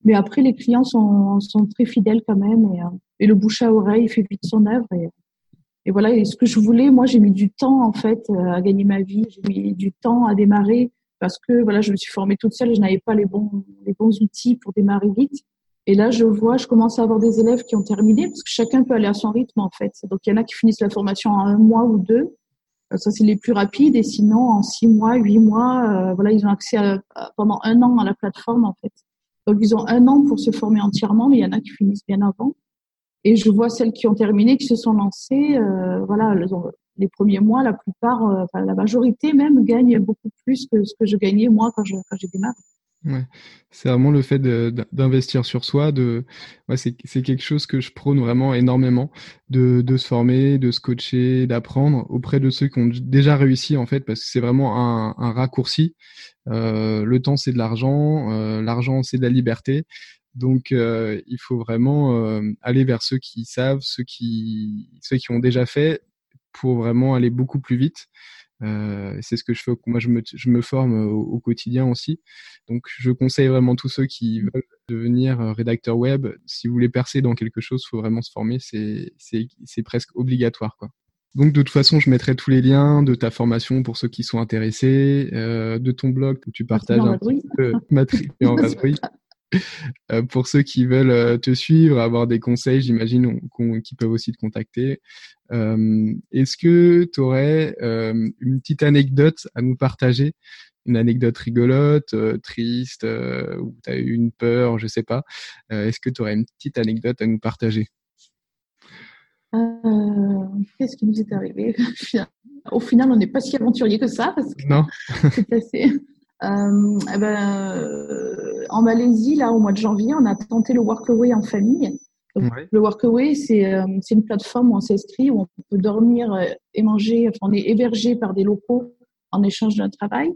Mais après, les clients sont, très fidèles quand même et, euh, le bouche à oreille fait vite son œuvre. Et, voilà, et ce que je voulais, moi, j'ai mis du temps en fait euh, à gagner ma vie. J'ai mis du temps à démarrer parce que voilà, je me suis formée toute seule et je n'avais pas les bons outils pour démarrer vite. Et là, je vois, je commence à avoir des élèves qui ont terminé parce que chacun peut aller à son rythme en fait. Donc il y en a qui finissent la formation en un mois ou deux. Euh, ça, c'est les plus rapides. Et sinon, en six mois, huit mois, euh, voilà, ils ont accès à, pendant un an à la plateforme en fait. Donc, ils ont un an pour se former entièrement, mais il y en a qui finissent bien avant. Et je vois celles qui ont terminé, qui se sont lancées, euh, voilà, les premiers mois, la plupart, euh, enfin, la majorité même, gagnent beaucoup plus que ce que je gagnais moi quand, je, quand j'ai démarré. Ouais. C'est vraiment le fait d'investir sur soi. De, c'est quelque chose que je prône vraiment énormément, de, se former, de se coacher, d'apprendre auprès de ceux qui ont déjà réussi en fait, parce que c'est vraiment un, raccourci. Euh, le temps c'est de l'argent, euh, l'argent c'est de la liberté. Donc euh, il faut vraiment aller vers ceux qui savent, ceux qui, ceux qui ont déjà fait, pour vraiment aller beaucoup plus vite. Euh, c'est ce que je fais. Moi, je me, je me forme au, au, quotidien aussi. Donc, je conseille vraiment tous ceux qui veulent devenir rédacteur web. Si vous voulez percer dans quelque chose, il faut vraiment se former. C'est, presque obligatoire, quoi. Donc, de toute façon, je mettrai tous les liens de ta formation pour ceux qui sont intéressés, euh, de ton blog où tu partages un petit peu matrice en [LAUGHS] [LAUGHS] Euh, pour ceux qui veulent euh, te suivre, avoir des conseils, j'imagine qu'ils peuvent aussi te contacter. Euh, Est-ce que tu aurais euh, une petite anecdote à nous partager? Une anecdote rigolote, euh, triste, ou tu as eu une peur, je sais pas. Est-ce que tu aurais une petite anecdote à nous partager? Qu'est-ce qui nous est arrivé? [LAUGHS] Au final, on n'est pas si aventurier que ça. Parce que non. [LAUGHS] c'est assez. Euh, eh ben, euh, en Malaisie, là, au mois de janvier, on a tenté le Workaway en famille. Le Workaway, c'est euh, une plateforme où on s'inscrit, où on peut dormir euh, et manger. Enfin, on est hébergé par des locaux en échange d'un travail.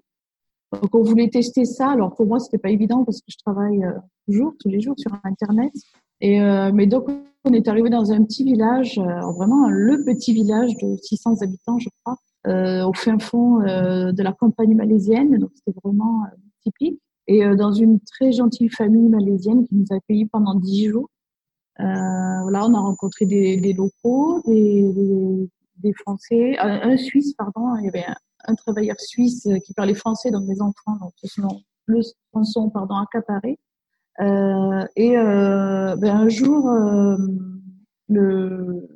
Donc, on voulait tester ça. Alors, pour moi, c'était pas évident parce que je travaille euh, toujours, tous les jours sur Internet. Et, mais donc, on est arrivé dans un petit village, vraiment le petit village de 600 habitants, je crois, au fin fond de la campagne malaisienne, donc c'était vraiment typique. Et dans une très gentille famille malaisienne qui nous a accueillis pendant dix jours. Voilà, on a rencontré des, des locaux, des, des, des, Français, un, Suisse, pardon. Il y avait un, un, travailleur suisse qui parlait français, donc les enfants donc, sont le sont pardon accaparés. Euh, et euh, ben un jour, euh, le,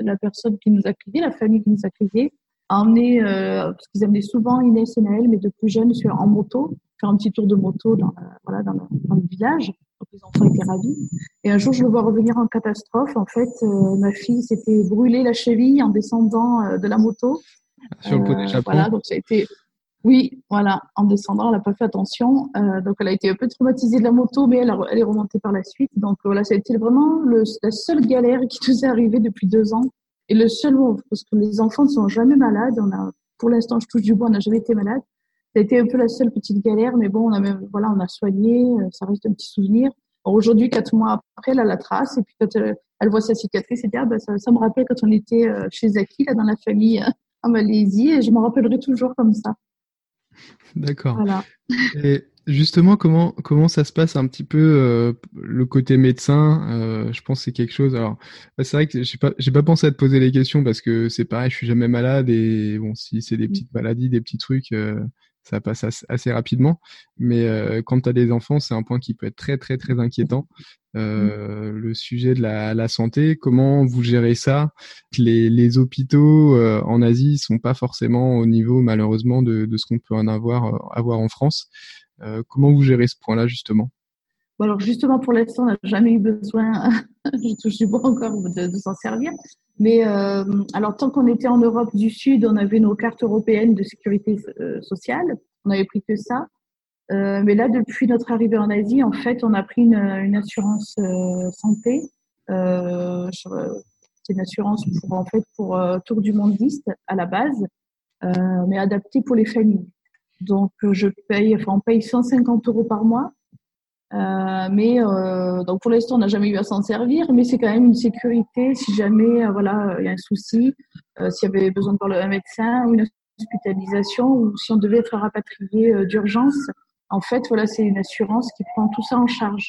la personne qui nous a accueillis, la famille qui nous a accueillis, a emmené, euh, parce qu'ils amenaient souvent Inès et Naël, mais de plus jeunes, sur, en moto, faire un petit tour de moto dans, voilà, dans, le, dans le village. Donc les enfants étaient ravis. Et un jour, je le vois revenir en catastrophe. En fait, euh, ma fille s'était brûlée la cheville en descendant euh, de la moto. Sur le d'échappement. Voilà, donc ça a été Oui, voilà. En descendant, elle n'a pas fait attention. Euh, donc, elle a été un peu traumatisée de la moto, mais elle, elle est remontée par la suite. Donc, voilà, ça a été vraiment le, la seule galère qui nous est arrivée depuis deux ans. Et le seul mot, parce que les enfants ne sont jamais malades. On a, pour l'instant, je touche du bois, on n'a jamais été malade. Ça a été un peu la seule petite galère, mais bon, on a même, voilà, on a soigné. Euh, ça reste un petit souvenir. Aujourd'hui, quatre mois après, elle a la trace. Et puis, quand elle, elle voit sa cicatrice, elle dit, ah, ben, ça, ça, me rappelle quand on était euh, chez Zaki, là, dans la famille en Malaisie. Et je m'en rappellerai toujours comme ça. D'accord. Voilà. Et justement, comment comment ça se passe un petit peu euh, le côté médecin euh, Je pense que c'est quelque chose. Alors, c'est vrai que j'ai pas j'ai pas pensé à te poser les questions parce que c'est pareil, je suis jamais malade et bon, si c'est des mmh. petites maladies, des petits trucs, euh, ça passe assez rapidement. Mais euh, quand tu as des enfants, c'est un point qui peut être très très très inquiétant. Euh, le sujet de la, la, santé, comment vous gérez ça? Les, les hôpitaux euh, en Asie sont pas forcément au niveau malheureusement de, de ce qu'on peut en avoir avoir en France. Comment vous gérez ce point-là justement? Alors justement, pour l'instant, on n'a jamais eu besoin, [LAUGHS] je touche du bois encore, de, de s'en servir. Mais euh, alors, tant qu'on était en Europe du Sud, on avait nos cartes européennes de sécurité euh, sociale. On n'avait pris que ça. Euh, mais là, depuis notre arrivée en Asie, en fait, on a pris une, une assurance euh, santé. Euh, c'est une assurance pour en fait pour tour du mondiste à la base, mais adaptée pour les familles. Donc, je paye, enfin, on paye 150 euros par mois euh, mais euh, donc pour l'instant, on n'a jamais eu à s'en servir, mais c'est quand même une sécurité si jamais euh, voilà il y a un souci, s'il y avait besoin de parler à un médecin ou une hospitalisation ou si on devait être rapatrié d'urgence. En fait, voilà, c'est une assurance qui prend tout ça en charge.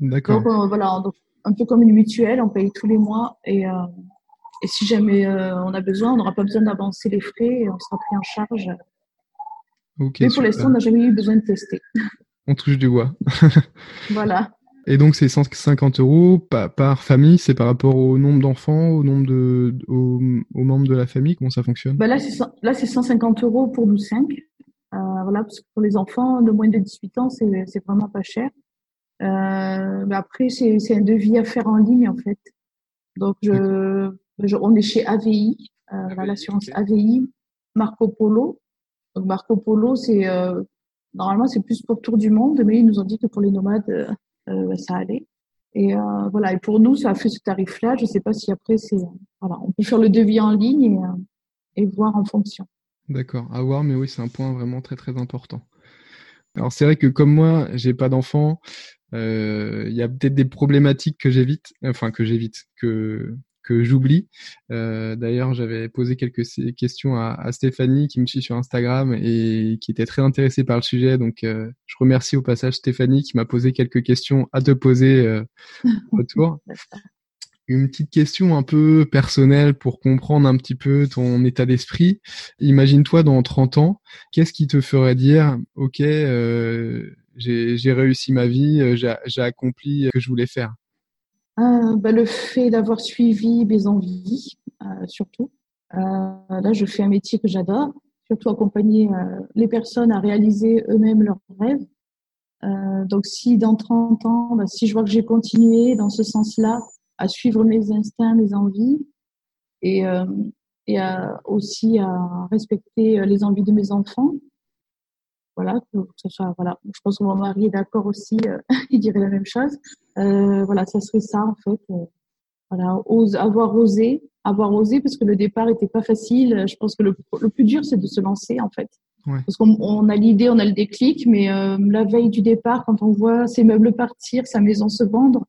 D'accord. Donc voilà, donc, un peu comme une mutuelle, on paye tous les mois et, et si jamais on a besoin, on n'aura pas besoin d'avancer les frais et on sera pris en charge. Okay, mais pour l'instant, on n'a jamais eu besoin de tester. On touche du bois. [LAUGHS] voilà. Et donc, c'est 150 euros par, par famille, c'est par rapport au nombre d'enfants, au nombre de, aux, membres de la famille, comment ça fonctionne? Bah Là, c'est 150 euros pour nous cinq. Euh, voilà, parce que pour les enfants de moins de 18 ans, c'est vraiment pas cher. Euh, mais après, c'est un devis à faire en ligne, en fait. Donc, je, je on est chez AVI, euh, l'assurance AVI, Marco Polo. Donc, Marco Polo, c'est euh, Normalement, c'est plus pour le tour du monde, mais ils nous ont dit que pour les nomades, euh, euh ça allait. Et euh, voilà. Et pour nous, ça a fait ce tarif-là. Je ne sais pas si après, c'est voilà, on peut faire le devis en ligne et, voir en fonction. D'accord, à voir, mais oui, c'est un point vraiment très très important. Alors c'est vrai que comme moi, j'ai pas d'enfant, il y a peut-être des problématiques que j'évite, enfin que j'évite, que que j'oublie. Euh, D'ailleurs, j'avais posé quelques questions à, à, Stéphanie qui me suit sur Instagram et qui était très intéressée par le sujet. Donc, euh, je remercie au passage Stéphanie qui m'a posé quelques questions à te poser euh, [LAUGHS] retour. Une petite question un peu personnelle pour comprendre un petit peu ton état d'esprit. Imagine-toi dans 30 ans, qu'est-ce qui te ferait dire, OK, euh, j'ai réussi ma vie, j'ai accompli ce que je voulais faire? Euh, bah, le fait d'avoir suivi mes envies, euh, surtout. Euh, là, je fais un métier que j'adore, surtout accompagner euh, les personnes à réaliser eux-mêmes leurs rêves. Euh, donc, si dans 30 ans, bah, si je vois que j'ai continué dans ce sens-là, à suivre mes instincts, mes envies, et, et à, aussi à respecter les envies de mes enfants, voilà, que ça soit, voilà. Je pense que mon mari est d'accord aussi, euh, [LAUGHS] il dirait la même chose. Euh, voilà, ça serait ça en fait. Euh, voilà, ose, avoir osé, avoir osé parce que le départ était pas facile. Je pense que le, le plus dur c'est de se lancer en fait. Ouais. Parce qu'on on a l'idée, on a le déclic, mais la veille du départ, quand on voit ses meubles partir, sa maison se vendre,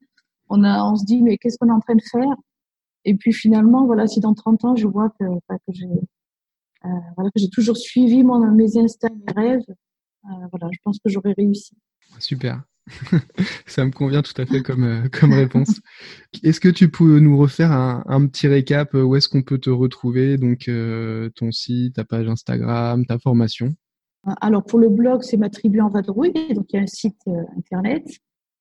on a, on se dit mais qu'est-ce qu'on est en train de faire? Et puis finalement, voilà, si dans 30 ans je vois que, que j'ai, voilà, que j'ai toujours suivi mon, mes instincts, mes rêves, voilà, je pense que j'aurais réussi. Super. [LAUGHS] Ça me convient tout à fait comme, euh, [LAUGHS] comme réponse. Est-ce que tu peux nous refaire un, un petit récap Où est-ce qu'on peut te retrouver? Donc, euh, ton site, ta page Instagram, ta formation Alors, pour le blog, c'est ma tribu en vadrouille. Donc, il y a un site internet.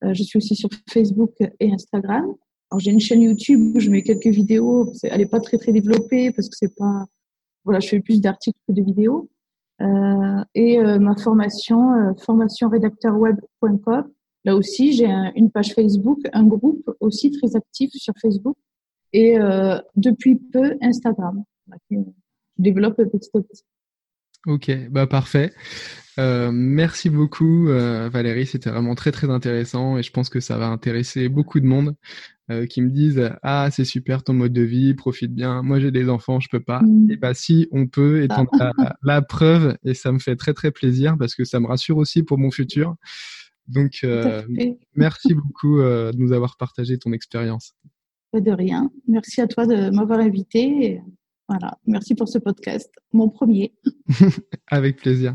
je suis aussi sur Facebook et Instagram. Alors, j'ai une chaîne YouTube où je mets quelques vidéos. Elle n'est pas très, très développée parce que c'est pas. Voilà, je fais plus d'articles que de vidéos. Euh, et euh, ma formation, euh, formationrédacteurweb.com. Là aussi, j'ai une page Facebook, un groupe aussi très actif sur Facebook et depuis peu Instagram. Je développe petit à petit. Ok, bah parfait. Merci beaucoup Valérie, c'était vraiment très très intéressant et je pense que ça va intéresser beaucoup de monde euh, qui me disent ah c'est super ton mode de vie, profite bien. Moi j'ai des enfants, je peux pas. Mm. Et bah si on peut, et ah. la, preuve et ça me fait très très plaisir parce que ça me rassure aussi pour mon futur. Donc merci beaucoup de nous avoir partagé ton expérience. De rien. Merci à toi de m'avoir invité. Voilà, merci pour ce podcast, mon premier. [LAUGHS] Avec plaisir.